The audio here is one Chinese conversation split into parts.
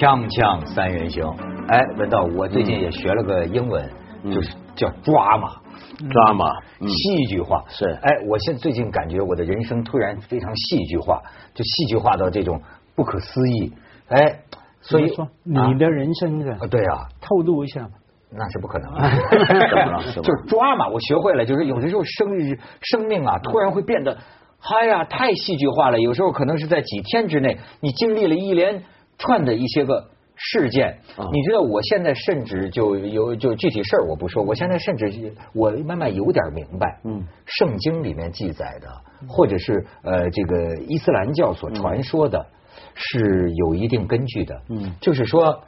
锵锵三人行，哎，文道，我最近也学了个英文，就是叫抓马，抓马，戏剧化是。哎，我现在最近感觉我的人生突然非常戏剧化，就戏剧化到这种不可思议。哎，所以说你的人生的，对啊，透露一下。那是不可能，就是抓嘛。我学会了，就是有的时候生日生命啊，突然会变得，嗨呀，太戏剧化了。有时候可能是在几天之内，你经历了一连串的一些个事件。你知道，我现在甚至就有就具体事儿我不说，我现在甚至我慢慢有点明白，嗯，圣经里面记载的，或者是呃这个伊斯兰教所传说的，是有一定根据的。嗯，就是说，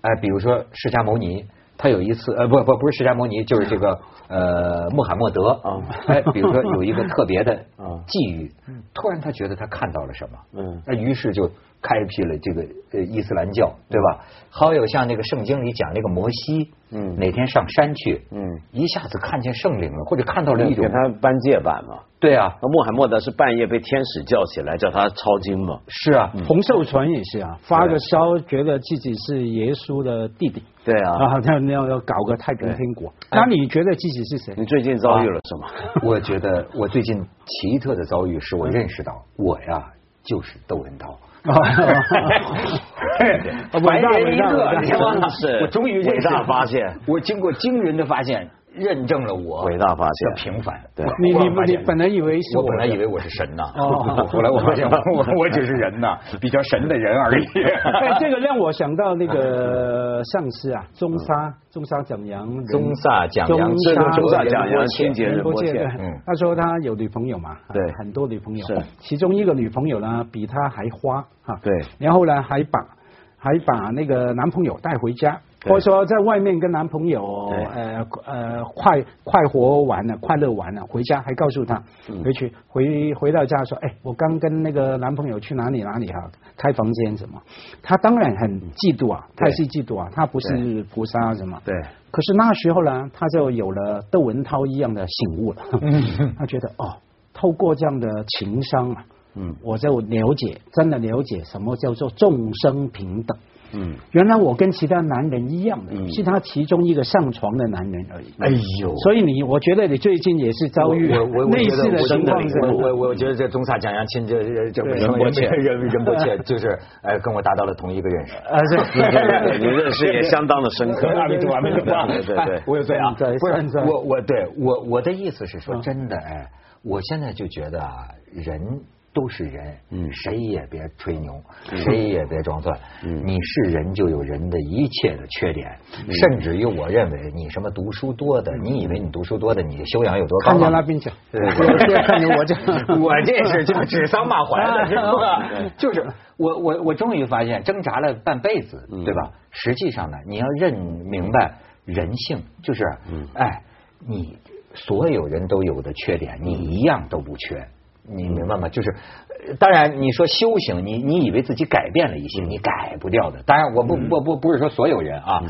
哎，比如说释迦牟尼。他有一次，呃，不不不是释迦牟尼，就是这个 呃穆罕默德啊。哎，比如说有一个特别的 际遇，突然他觉得他看到了什么，嗯，那于是就开辟了这个呃伊斯兰教，对吧？还有像那个圣经里讲那个摩西，嗯，哪天上山去，嗯，一下子看见圣灵了，或者看到了一种给他颁戒版嘛。对啊，穆罕默德是半夜被天使叫起来叫他抄经嘛。是啊，洪秀全也是啊，发个烧觉得自己是耶稣的弟弟。对啊，然后他要要搞个太平天国。那你觉得自己是谁？你最近遭遇了什么？我觉得我最近奇特的遭遇是我认识到我呀就是窦文涛。伟大伟大，是，我终于伟大发现，我经过惊人的发现。认证了我伟大发现的平凡，对，你你你本来以为是我本来以为我是神呐，后来我发现我我只是人呐，比较神的人而已。哎，这个让我想到那个上司啊，中沙中沙蒋阳，中沙蒋阳，中沙蒋阳，清洁人波切。嗯，他说他有女朋友嘛，对，很多女朋友，是，其中一个女朋友呢比他还花哈，对，然后呢还把还把那个男朋友带回家。或者说在外面跟男朋友呃呃快快活完了，快乐完了，回家还告诉他回去回回到家说，哎，我刚跟那个男朋友去哪里哪里哈，开房间什么？他当然很嫉妒啊，太是嫉妒啊，他不是菩萨什么？对。可是那时候呢，他就有了窦文涛一样的醒悟了，他觉得哦，透过这样的情商啊，嗯，我就了解，真的了解什么叫做众生平等。嗯，原来我跟其他男人一样的，是他其中一个上床的男人而已。哎呦，所以你，我觉得你最近也是遭遇类似的情况。我我我觉得这中萨蒋杨亲这这仁波切仁仁波切就是哎跟我达到了同一个认识。啊，对，你认识也相当的深刻。阿弥陀佛，阿弥陀佛。对对对，我有罪啊！不是我我对我我的意思是说真的哎，我现在就觉得啊人。都是人，嗯，谁也别吹牛，谁也别装蒜。嗯，你是人就有人的一切的缺点，甚至于我认为你什么读书多的，你以为你读书多的，你的修养有多高？看见拉宾讲，对对，看见我这，我这是就指桑骂槐了，是吧？就是我我我终于发现，挣扎了半辈子，对吧？实际上呢，你要认明白人性，就是，哎，你所有人都有的缺点，你一样都不缺。你明白吗？就是，当然你说修行，你你以为自己改变了一些，你改不掉的。当然，我不不不不是说所有人啊。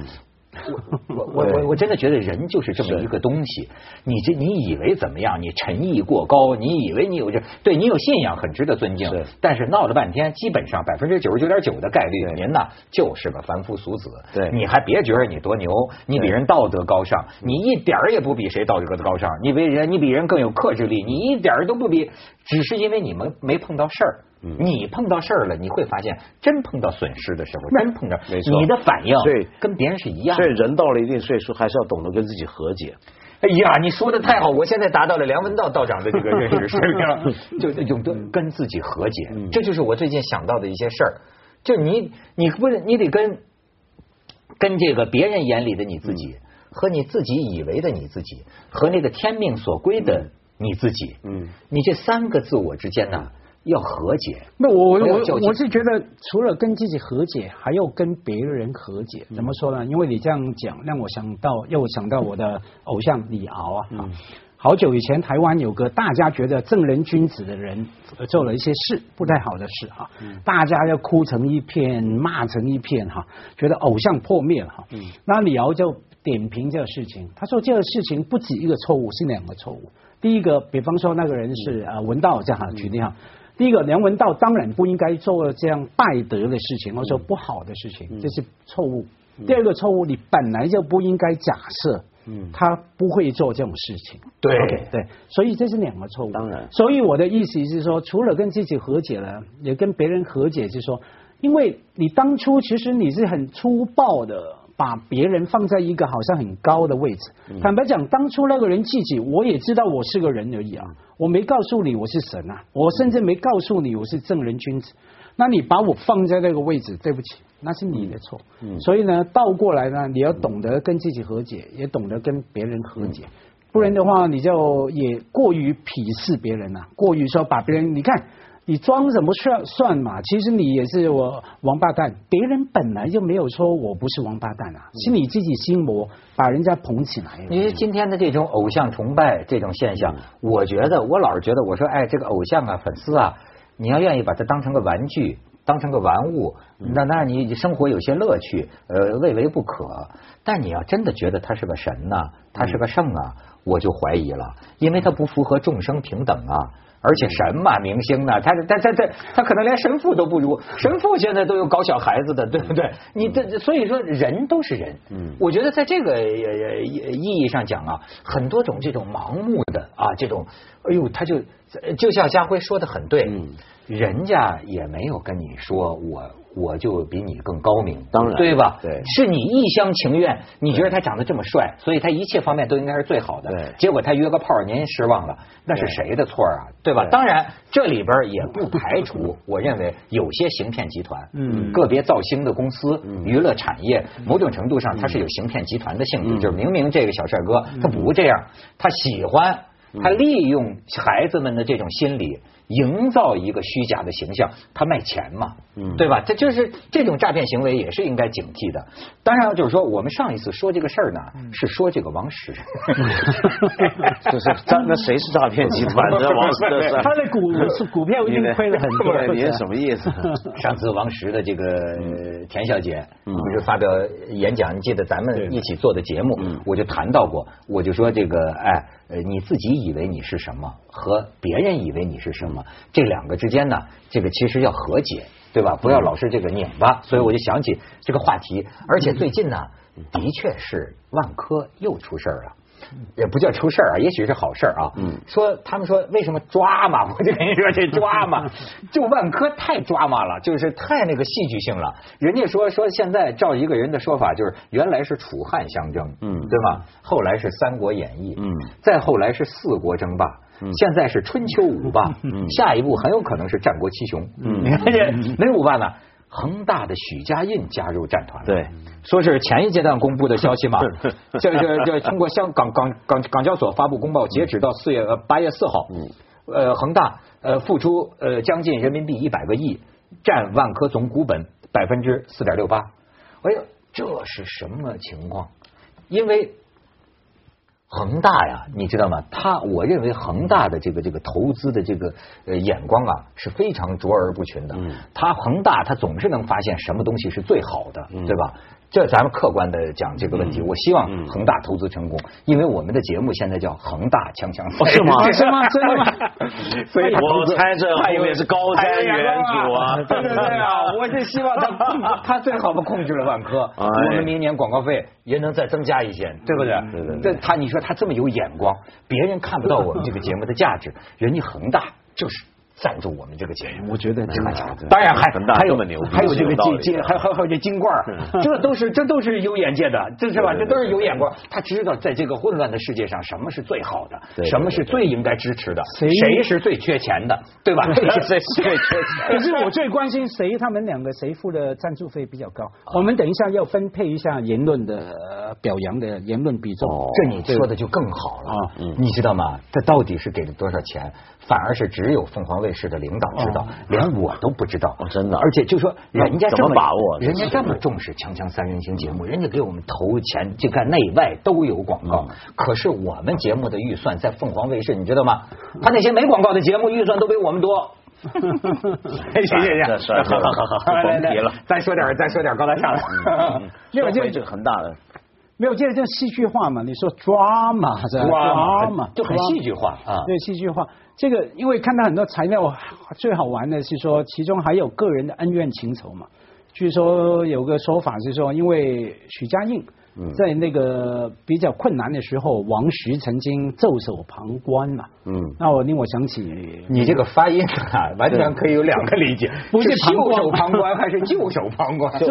我我我我我真的觉得人就是这么一个东西，你这你以为怎么样？你诚意过高，你以为你有这对你有信仰很值得尊敬，但是闹了半天，基本上百分之九十九点九的概率，您呢就是个凡夫俗子。对，你还别觉得你多牛，你比人道德高尚，你一点儿也不比谁道德高尚，你比人你比人更有克制力，你一点儿都不比，只是因为你们没碰到事儿。你碰到事儿了，你会发现，真碰到损失的时候，真碰到，你的反应对跟别人是一样。所以人到了一定岁数，还是要懂得跟自己和解。哎呀，你说的太好，我现在达到了梁文道道长的这个认识水平，就永得跟自己和解。这就是我最近想到的一些事儿。就你，你不是你得跟跟这个别人眼里的你自己，和你自己以为的你自己，和那个天命所归的你自己，嗯，你这三个自我之间呢？要和解，那我我我我是觉得，除了跟自己和解，还要跟别人和解。怎么说呢？因为你这样讲，让我想到，又想到我的偶像李敖啊。嗯。好久以前，台湾有个大家觉得正人君子的人，做了一些事不太好的事哈。嗯。大家要哭成一片，骂成一片哈，觉得偶像破灭了哈。嗯。那李敖就点评这个事情，他说这个事情不止一个错误，是两个错误。第一个，比方说那个人是啊文道这样举例哈。第一个，梁文道当然不应该做这样败德的事情，或者说不好的事情，这是错误。第二个错误，你本来就不应该假设，嗯，他不会做这种事情。对对，所以这是两个错误。当然，所以我的意思是说，除了跟自己和解了，也跟别人和解，就是说，因为你当初其实你是很粗暴的。把别人放在一个好像很高的位置。坦白讲，当初那个人自己，我也知道我是个人而已啊，我没告诉你我是神啊，我甚至没告诉你我是正人君子。那你把我放在那个位置，对不起，那是你的错。所以呢，倒过来呢，你要懂得跟自己和解，也懂得跟别人和解，不然的话，你就也过于鄙视别人了，过于说把别人，你看。你装什么算算嘛？其实你也是我王八蛋，别人本来就没有说我不是王八蛋啊，是你自己心魔把人家捧起来了。因为今天的这种偶像崇拜这种现象，我觉得我老是觉得，我说哎，这个偶像啊，粉丝啊，你要愿意把它当成个玩具，当成个玩物，那那你生活有些乐趣，呃，未为不可。但你要真的觉得他是个神呐，他是个圣啊，我就怀疑了，因为他不符合众生平等啊。而且什么明星呢？他他他他他可能连神父都不如，神父现在都有搞小孩子的，对不对？你这所以说人都是人。嗯，我觉得在这个意义上讲啊，很多种这种盲目的啊，这种，哎呦，他就就像家辉说的很对，人家也没有跟你说我。我就比你更高明，当然，对吧？对，是你一厢情愿，你觉得他长得这么帅，所以他一切方面都应该是最好的。对，结果他约个炮，您失望了，那是谁的错啊？对吧？当然，这里边也不排除，我认为有些行骗集团，嗯，个别造星的公司、娱乐产业，某种程度上它是有行骗集团的性质，就是明明这个小帅哥他不这样，他喜欢，他利用孩子们的这种心理。营造一个虚假的形象，他卖钱嘛，对吧？这就是这种诈骗行为，也是应该警惕的。当然，就是说，我们上一次说这个事儿呢，是说这个王石，就是那那谁是诈骗集团的王石？他的股股票已经亏了很多。您什么意思？上次王石的这个田小姐不是发表演讲，你记得咱们一起做的节目，我就谈到过，我就说这个，哎。呃，你自己以为你是什么，和别人以为你是什么，这两个之间呢，这个其实要和解，对吧？不要老是这个拧巴。所以我就想起这个话题，而且最近呢，的确是万科又出事儿了。也不叫出事儿啊，也许是好事儿啊。嗯，说他们说为什么抓嘛？我就跟你说这抓嘛，就万科太抓嘛了，就是太那个戏剧性了。人家说说现在照一个人的说法，就是原来是楚汉相争，嗯，对吧？后来是三国演义，嗯，再后来是四国争霸，现在是春秋五霸，嗯，下一步很有可能是战国七雄。嗯，你看这哪五霸呢？恒大的许家印加入战团了，对，说是前一阶段公布的消息嘛，这这这通过香港港港港交所发布公报，截止到四月呃八月四号，嗯，呃恒大呃付出呃将近人民币一百个亿，占万科总股本百分之四点六八，哎呦，这是什么情况？因为。恒大呀，你知道吗？他我认为恒大的这个这个投资的这个呃眼光啊是非常卓而不群的。他恒大他总是能发现什么东西是最好的，对吧？这咱们客观的讲这个问题，我希望恒大投资成功，因为我们的节目现在叫恒大锵锵赛，是吗？是吗？真的吗？所以我猜这后面是高瞻远瞩啊！对对对啊！我是希望他他最好不控制了万科，我们明年广告费也能再增加一些，对不对？对对对。他你说他这么有眼光，别人看不到我们这个节目的价值，人家恒大就是。赞助我们这个节目，我觉得这么强。当然还还有还有这个金金，还还还有这金罐这都是这都是有眼界的，这是吧？这都是有眼光。他知道在这个混乱的世界上，什么是最好的，什么是最应该支持的，谁是最缺钱的，对吧？谁最缺钱？可是我最关心谁，他们两个谁付的赞助费比较高？我们等一下要分配一下言论的表扬的言论比重。这你说的就更好了啊！你知道吗？这到底是给了多少钱？反而是只有凤凰卫视的领导知道，连我都不知道。真的，而且就说人家这么把握，人家这么重视《锵锵三人行》节目，人家给我们投钱，就看内外都有广告。可是我们节目的预算在凤凰卫视，你知道吗？他那些没广告的节目预算都比我们多。行行行，好好好，甭提了。再说点，再说点高大上的。因为这个很大的。没有，这这戏剧化嘛？你说 drama 是吧？drama 就很戏剧化啊。对，戏剧化。这个因为看到很多材料，最好玩的是说，其中还有个人的恩怨情仇嘛。据说有个说法是说，因为许家印。在那个比较困难的时候，王石曾经袖手旁观嘛。嗯，那我令我想起你这个发音啊，完全可以有两个理解，不是袖手旁观还是 袖手旁观？袖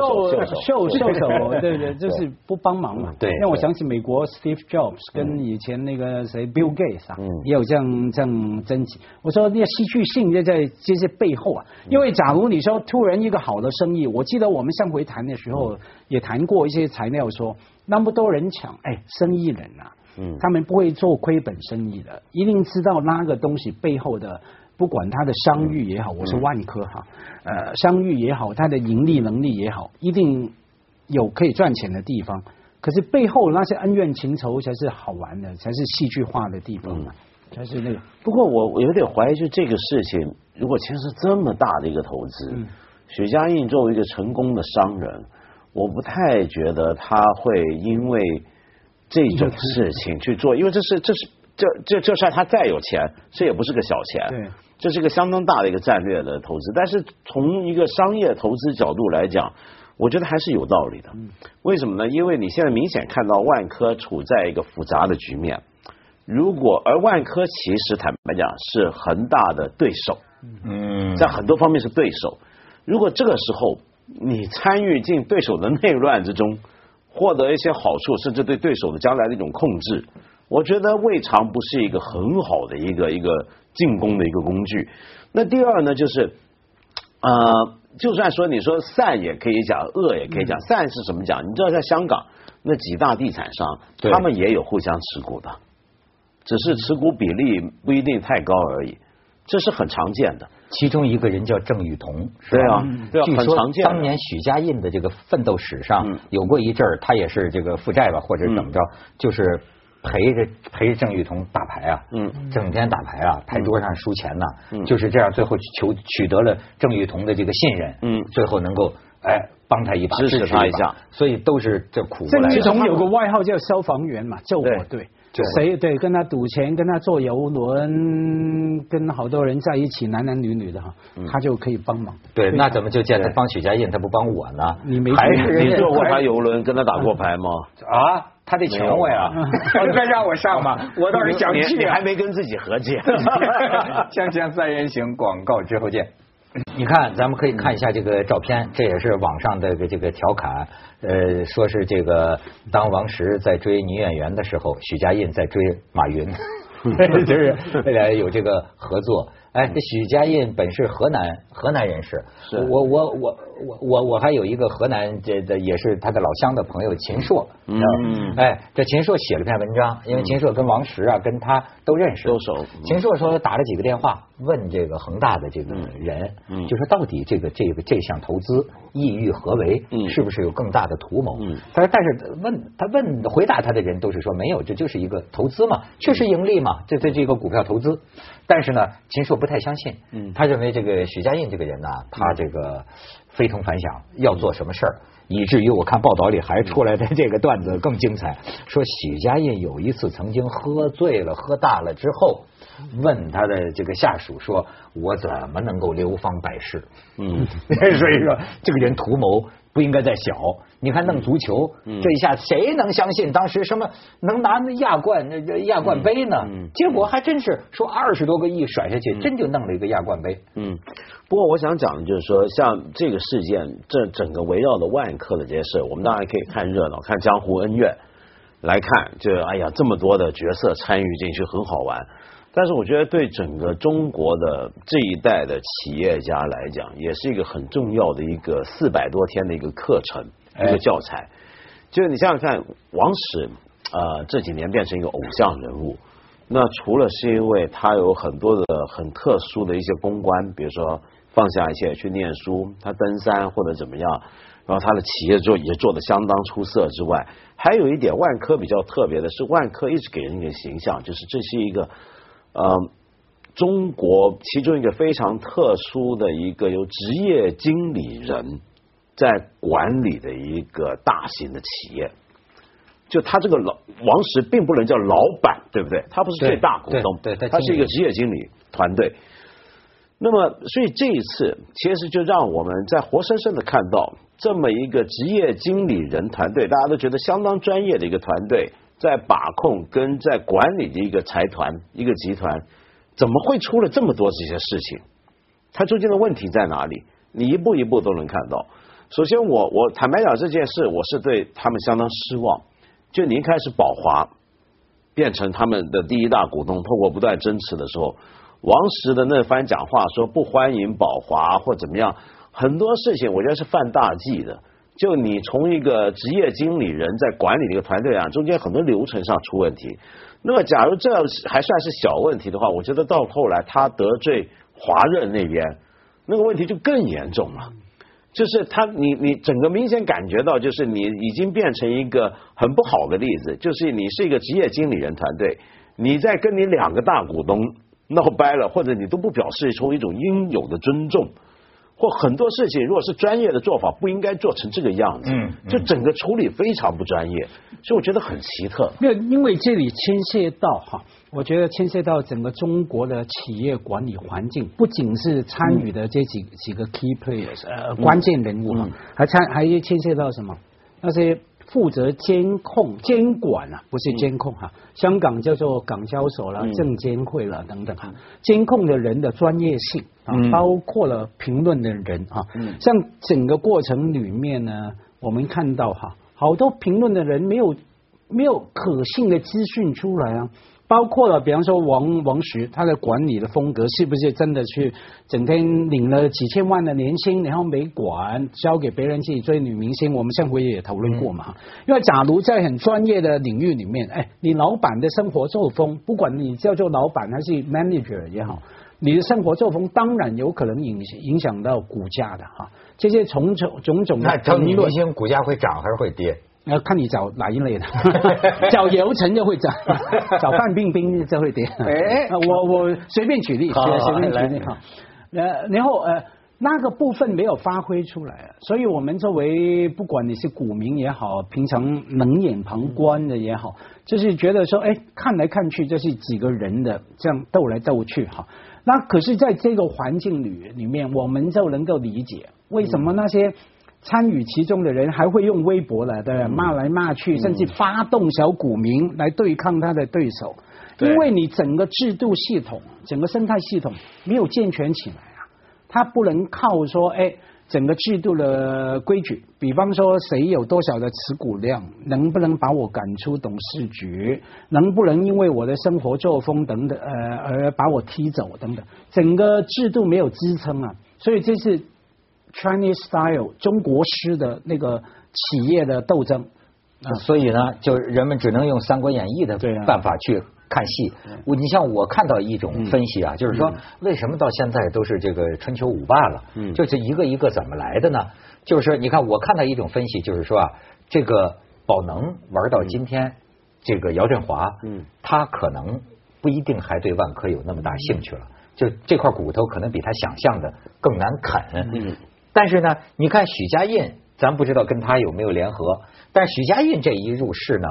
袖 袖手，对对，就是不帮忙嘛。对，让我想起美国 Steve Jobs 跟以前那个谁 Bill Gates 啊，也有这样这样争执。我说那戏剧性就在这些背后啊，因为假如你说突然一个好的生意，我记得我们上回谈的时候也谈过一些材料说。那么多人抢，哎，生意人啊，嗯，他们不会做亏本生意的，一定知道那个东西背后的，不管他的商誉也好，我是万科哈，呃，商誉也好，他的盈利能力也好，一定有可以赚钱的地方。可是背后那些恩怨情仇才是好玩的，才是戏剧化的地方啊，才是那个。不过我我有点怀疑，就这个事情，如果牵涉这么大的一个投资，许家印作为一个成功的商人。我不太觉得他会因为这种事情去做，因为这是这是这这就算他再有钱，这也不是个小钱，对，这是一个相当大的一个战略的投资。但是从一个商业投资角度来讲，我觉得还是有道理的。为什么呢？因为你现在明显看到万科处在一个复杂的局面，如果而万科其实坦白讲是恒大的对手，嗯，在很多方面是对手。如果这个时候。你参与进对手的内乱之中，获得一些好处，甚至对对手的将来的一种控制，我觉得未尝不是一个很好的一个一个进攻的一个工具。那第二呢，就是呃，就算说你说善也可以讲，恶也可以讲。善是怎么讲？你知道，在香港那几大地产商，他们也有互相持股的，只是持股比例不一定太高而已。这是很常见的，其中一个人叫郑裕彤，对啊，据说当年许家印的这个奋斗史上有过一阵儿，他也是这个负债吧，或者怎么着，就是陪着陪着郑雨桐打牌啊，嗯，整天打牌啊，牌桌上输钱呐，就是这样，最后求取得了郑雨桐的这个信任，嗯，最后能够哎帮他一把，支持他一下，所以都是这苦。郑雨桐有个外号叫消防员嘛，救火队。谁对跟他赌钱，跟他坐游轮，跟好多人在一起，男男女女的哈，他就可以帮忙。对，那怎么就见他帮许家印，他不帮我呢？你没还是你坐过他游轮，跟他打过牌吗？啊，他得请我呀，再 让我上吧，我倒是想去。你还没跟自己和解。锵锵三人行，广告之后见。你看，咱们可以看一下这个照片，这也是网上的这个调侃，呃，说是这个当王石在追女演员的时候，许家印在追马云，就是未来有这个合作。哎，这许家印本是河南河南人士，我我我我我我还有一个河南这的也是他的老乡的朋友秦朔，嗯，哎，这秦朔写了篇文章，因为秦朔跟王石啊跟他都认识，都熟。秦朔说打了几个电话问这个恒大的这个人，就说到底这个这个这项投资意欲何为，是不是有更大的图谋？他说，但是问他问回答他的人都是说没有，这就是一个投资嘛，确实盈利嘛，这这这个股票投资。但是呢，秦朔不太相信，嗯，他认为这个许家印这个人呢，他这个非同凡响，要做什么事儿，以至于我看报道里还出来的这个段子更精彩，说许家印有一次曾经喝醉了、喝大了之后，问他的这个下属说：“我怎么能够流芳百世？”嗯，所以说这个人图谋。不应该再小，你看弄足球这一下，谁能相信当时什么能拿那亚冠那亚冠杯呢？结果还真是说二十多个亿甩下去，真就弄了一个亚冠杯。嗯，不过我想讲的就是说，像这个事件，这整个围绕的万科的这些事，我们当然可以看热闹，看江湖恩怨来看，就哎呀，这么多的角色参与进去，很好玩。但是我觉得对整个中国的这一代的企业家来讲，也是一个很重要的一个四百多天的一个课程，一个教材。就是你想想看，王石呃这几年变成一个偶像人物，那除了是因为他有很多的很特殊的一些公关，比如说放下一切去念书，他登山或者怎么样，然后他的企业做也做得相当出色之外，还有一点万科比较特别的是，万科一直给人一个形象，就是这是一个。呃，中国其中一个非常特殊的一个由职业经理人在管理的一个大型的企业，就他这个老王石并不能叫老板，对不对？他不是最大股东，对，他是一个职业经理团队。那么，所以这一次其实就让我们在活生生的看到这么一个职业经理人团队，大家都觉得相当专业的一个团队，在把控跟在管理的一个财团、一个集团，怎么会出了这么多这些事情？它中间的问题在哪里？你一步一步都能看到。首先，我我坦白讲这件事，我是对他们相当失望。就你一开始宝华变成他们的第一大股东，透过不断增持的时候。王石的那番讲话说不欢迎宝华或怎么样，很多事情我觉得是犯大忌的。就你从一个职业经理人在管理这个团队啊，中间很多流程上出问题。那么假如这还算是小问题的话，我觉得到后来他得罪华润那边，那个问题就更严重了。就是他，你你整个明显感觉到，就是你已经变成一个很不好的例子。就是你是一个职业经理人团队，你在跟你两个大股东。闹掰了，或者你都不表示出一种应有的尊重，或很多事情，如果是专业的做法，不应该做成这个样子。嗯，就整个处理非常不专业，所以我觉得很奇特。因为因为这里牵涉到哈，我觉得牵涉到整个中国的企业管理环境，不仅是参与的这几几个 key players，呃，关键人物哈，还参还牵涉到什么那些。负责监控、监管啊，不是监控哈。香港叫做港交所啦、证监会啦等等哈。监控的人的专业性啊，包括了评论的人啊。像整个过程里面呢，我们看到哈，好多评论的人没有没有可信的资讯出来啊。包括了，比方说王王石，他的管理的风格是不是真的去整天领了几千万的年薪，然后没管，交给别人去追女明星？我们上回也讨论过嘛。因为假如在很专业的领域里面，哎，你老板的生活作风，不管你叫做老板还是 manager 也好，你的生活作风当然有可能影影响到股价的哈。这些种种种种，那找女明星股价会涨还是会跌？要看你找哪一类的，找姚晨就会涨，找范冰冰就会跌。哎，我我随便举例，随便举例哈。呃，然后呃，那个部分没有发挥出来，所以我们作为不管你是股民也好，平常冷眼旁观的也好，就是觉得说，哎，看来看去这是几个人的这样斗来斗去哈。那可是在这个环境里里面，我们就能够理解为什么那些。参与其中的人还会用微博了，对骂来骂去，甚至发动小股民来对抗他的对手，因为你整个制度系统、整个生态系统没有健全起来啊，他不能靠说，哎，整个制度的规矩，比方说谁有多少的持股量，能不能把我赶出董事局，能不能因为我的生活作风等等，呃，而把我踢走等等，整个制度没有支撑啊，所以这是。Chinese style 中国式的那个企业的斗争，所以呢，就人们只能用《三国演义》的办法去看戏。我你像我看到一种分析啊，就是说为什么到现在都是这个春秋五霸了？嗯，就是一个一个怎么来的呢？就是你看，我看到一种分析，就是说啊，这个宝能玩到今天，这个姚振华，嗯，他可能不一定还对万科有那么大兴趣了，就这块骨头可能比他想象的更难啃。嗯。但是呢，你看许家印，咱不知道跟他有没有联合。但许家印这一入市呢，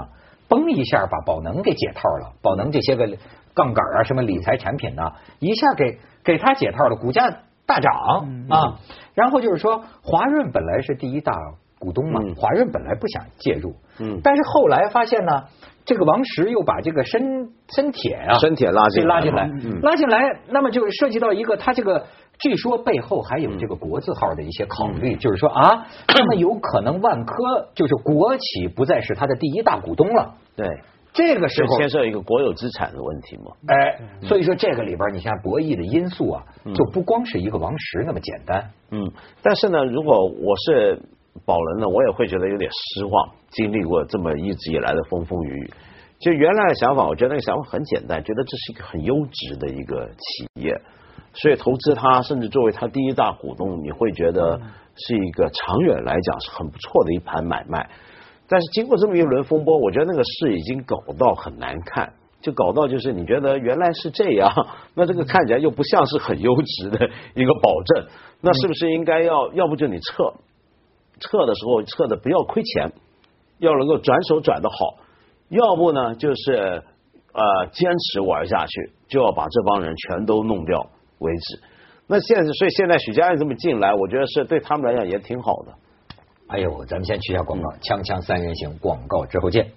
嘣一下把宝能给解套了。宝能这些个杠杆啊，什么理财产品呢，一下给给他解套了，股价大涨啊。然后就是说，华润本来是第一大股东嘛，华润本来不想介入，嗯，但是后来发现呢，这个王石又把这个深深铁啊，深铁拉进拉进来，拉进来，那么就涉及到一个他这个。据说背后还有这个国字号的一些考虑，就是说啊，那么有可能万科就是国企不再是它的第一大股东了。对，这个时候牵涉一个国有资产的问题嘛。哎，所以说这个里边，你像博弈的因素啊，就不光是一个王石那么简单。嗯，但是呢，如果我是宝能呢，我也会觉得有点失望。经历过这么一直以来的风风雨雨，就原来的想法，我觉得那个想法很简单，觉得这是一个很优质的一个企业。所以投资它，甚至作为它第一大股东，你会觉得是一个长远来讲是很不错的一盘买卖。但是经过这么一轮风波，我觉得那个事已经搞到很难看，就搞到就是你觉得原来是这样，那这个看起来又不像是很优质的一个保证，那是不是应该要要不就你撤，撤的时候撤的不要亏钱，要能够转手转的好。要不呢就是呃坚持玩下去，就要把这帮人全都弄掉为止。那现在，所以现在许家印这么进来，我觉得是对他们来讲也挺好的。哎呦，咱们先取消广告，锵锵三人行，广告之后见。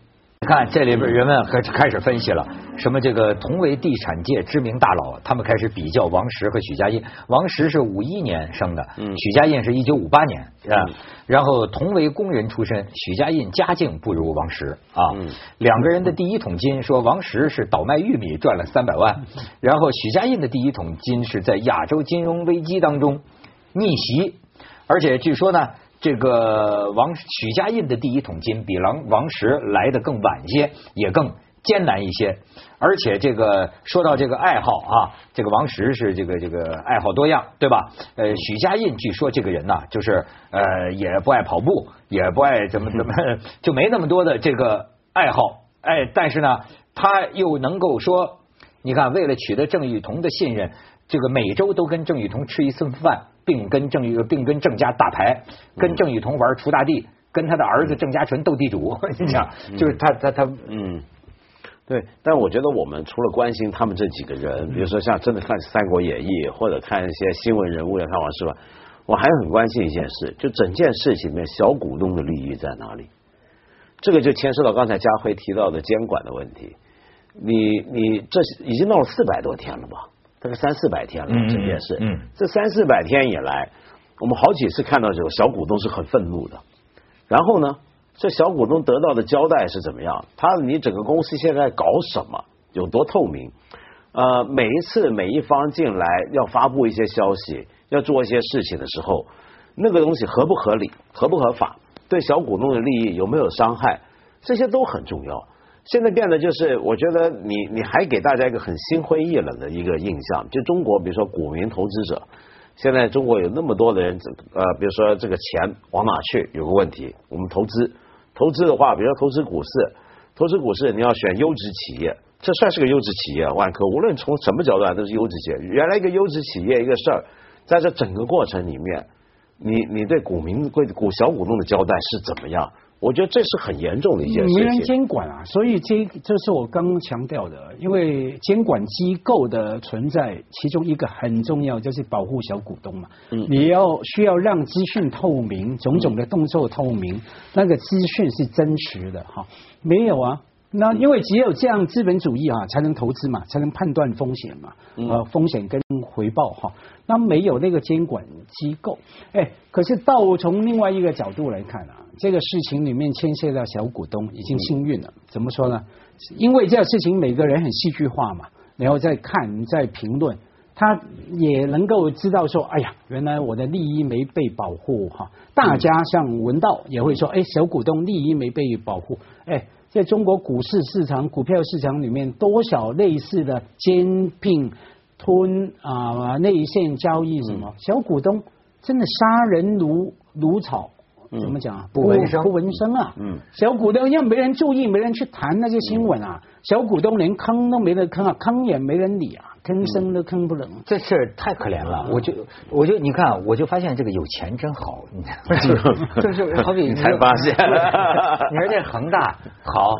看这里边人们开始开始分析了，什么这个同为地产界知名大佬，他们开始比较王石和许家印。王石是五一年生的，许家印是一九五八年啊。然后同为工人出身，许家印家境不如王石啊。两个人的第一桶金，说王石是倒卖玉米赚了三百万，然后许家印的第一桶金是在亚洲金融危机当中逆袭，而且据说呢。这个王许家印的第一桶金比王王石来的更晚些，也更艰难一些。而且这个说到这个爱好啊，这个王石是这个这个爱好多样，对吧？呃，许家印据说这个人呢，就是呃也不爱跑步，也不爱怎么怎么，就没那么多的这个爱好。哎，但是呢，他又能够说，你看，为了取得郑裕彤的信任，这个每周都跟郑裕彤吃一顿饭。并跟郑裕并跟郑家打牌，跟郑裕彤玩锄大地，跟他的儿子郑家纯斗地主。你想，就是他他他，嗯，对。但我觉得我们除了关心他们这几个人，比如说像真的看《三国演义》或者看一些新闻人物要看王是吧，我还很关心一件事，就整件事情里面小股东的利益在哪里？这个就牵涉到刚才家辉提到的监管的问题。你你这已经闹了四百多天了吧？大概三四百天了，这件事。嗯，这三四百天以来，我们好几次看到这个小股东是很愤怒的。然后呢，这小股东得到的交代是怎么样？他你整个公司现在搞什么？有多透明？呃，每一次每一方进来要发布一些消息，要做一些事情的时候，那个东西合不合理？合不合法？对小股东的利益有没有伤害？这些都很重要。现在变得就是，我觉得你你还给大家一个很心灰意冷的一个印象。就中国，比如说股民投资者，现在中国有那么多的人，呃，比如说这个钱往哪去？有个问题，我们投资，投资的话，比如说投资股市，投资股市你要选优质企业，这算是个优质企业。万科无论从什么角度来都是优质企业。原来一个优质企业一个事儿，在这整个过程里面，你你对股民、对股小股东的交代是怎么样？我觉得这是很严重的一件事情。没人监管啊，所以这这是我刚刚强调的，因为监管机构的存在，其中一个很重要就是保护小股东嘛。嗯。你要需要让资讯透明，种种的动作透明，那个资讯是真实的哈。没有啊，那因为只有这样资本主义啊，才能投资嘛，才能判断风险嘛。呃，风险跟回报哈。那没有那个监管机构，哎，可是到从另外一个角度来看啊。这个事情里面牵涉到小股东已经幸运了，怎么说呢？因为这个事情每个人很戏剧化嘛，然后再看再评论，他也能够知道说，哎呀，原来我的利益没被保护哈。大家像文道也会说，哎，小股东利益没被保护。哎，在中国股市市场、股票市场里面，多少类似的兼并吞啊内线交易什么，小股东真的杀人如如草。怎么讲啊？不闻声，不闻声啊！嗯，小股东要没人注意，没人去谈那些新闻啊。小股东连坑都没得坑啊，坑也没人理啊，吭声都吭不了。这事儿太可怜了。我就，我就，你看，我就发现这个有钱真好。你 就是好比你才发现，你说这恒大好。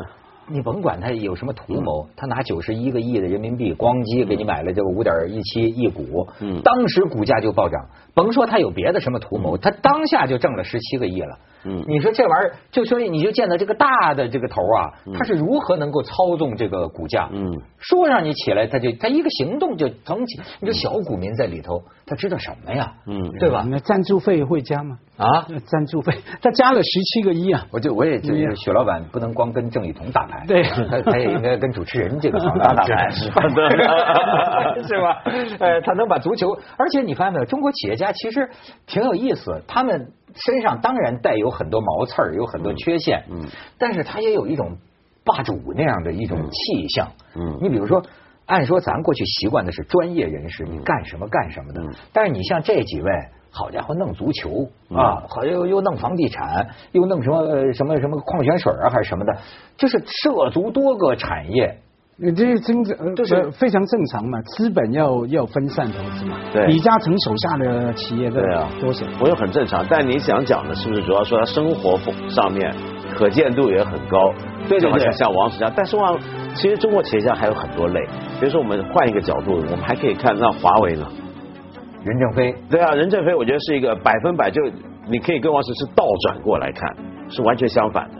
你甭管他有什么图谋，他拿九十一个亿的人民币咣叽给你买了这个五点一七亿股，当时股价就暴涨。甭说他有别的什么图谋，他当下就挣了十七个亿了。嗯，你说这玩意儿，就所以你就见到这个大的这个头啊，他是如何能够操纵这个股价？嗯，说让你起来，他就他一个行动就腾起。你说小股民在里头，他知道什么呀？嗯，对吧？那赞助费会加吗？啊，赞助费他加了十七个亿啊！我就我也觉得许老板不能光跟郑雨桐打牌，对，他他也应该跟主持人这个行当打牌，是吧？呃，他能把足球，而且你发现没有，中国企业家其实挺有意思，他们。身上当然带有很多毛刺儿，有很多缺陷，嗯，但是他也有一种霸主那样的一种气象，嗯，你比如说，按说咱过去习惯的是专业人士，你干什么干什么的，但是你像这几位，好家伙，弄足球啊，好又又弄房地产，又弄什么什么什么矿泉水啊，还是什么的，就是涉足多个产业。你这是真正就是非常正常嘛，资本要要分散投资嘛。对，李嘉诚手下的企业对啊，多少？我也很正常。但你想讲的是不是主要说他生活上面可见度也很高，对对对，像王石这样。但是往，其实中国企业家还有很多类，比如说我们换一个角度，我们还可以看那华为呢，任正非，对啊，任正非，我觉得是一个百分百就你可以跟王石是倒转过来看，是完全相反的。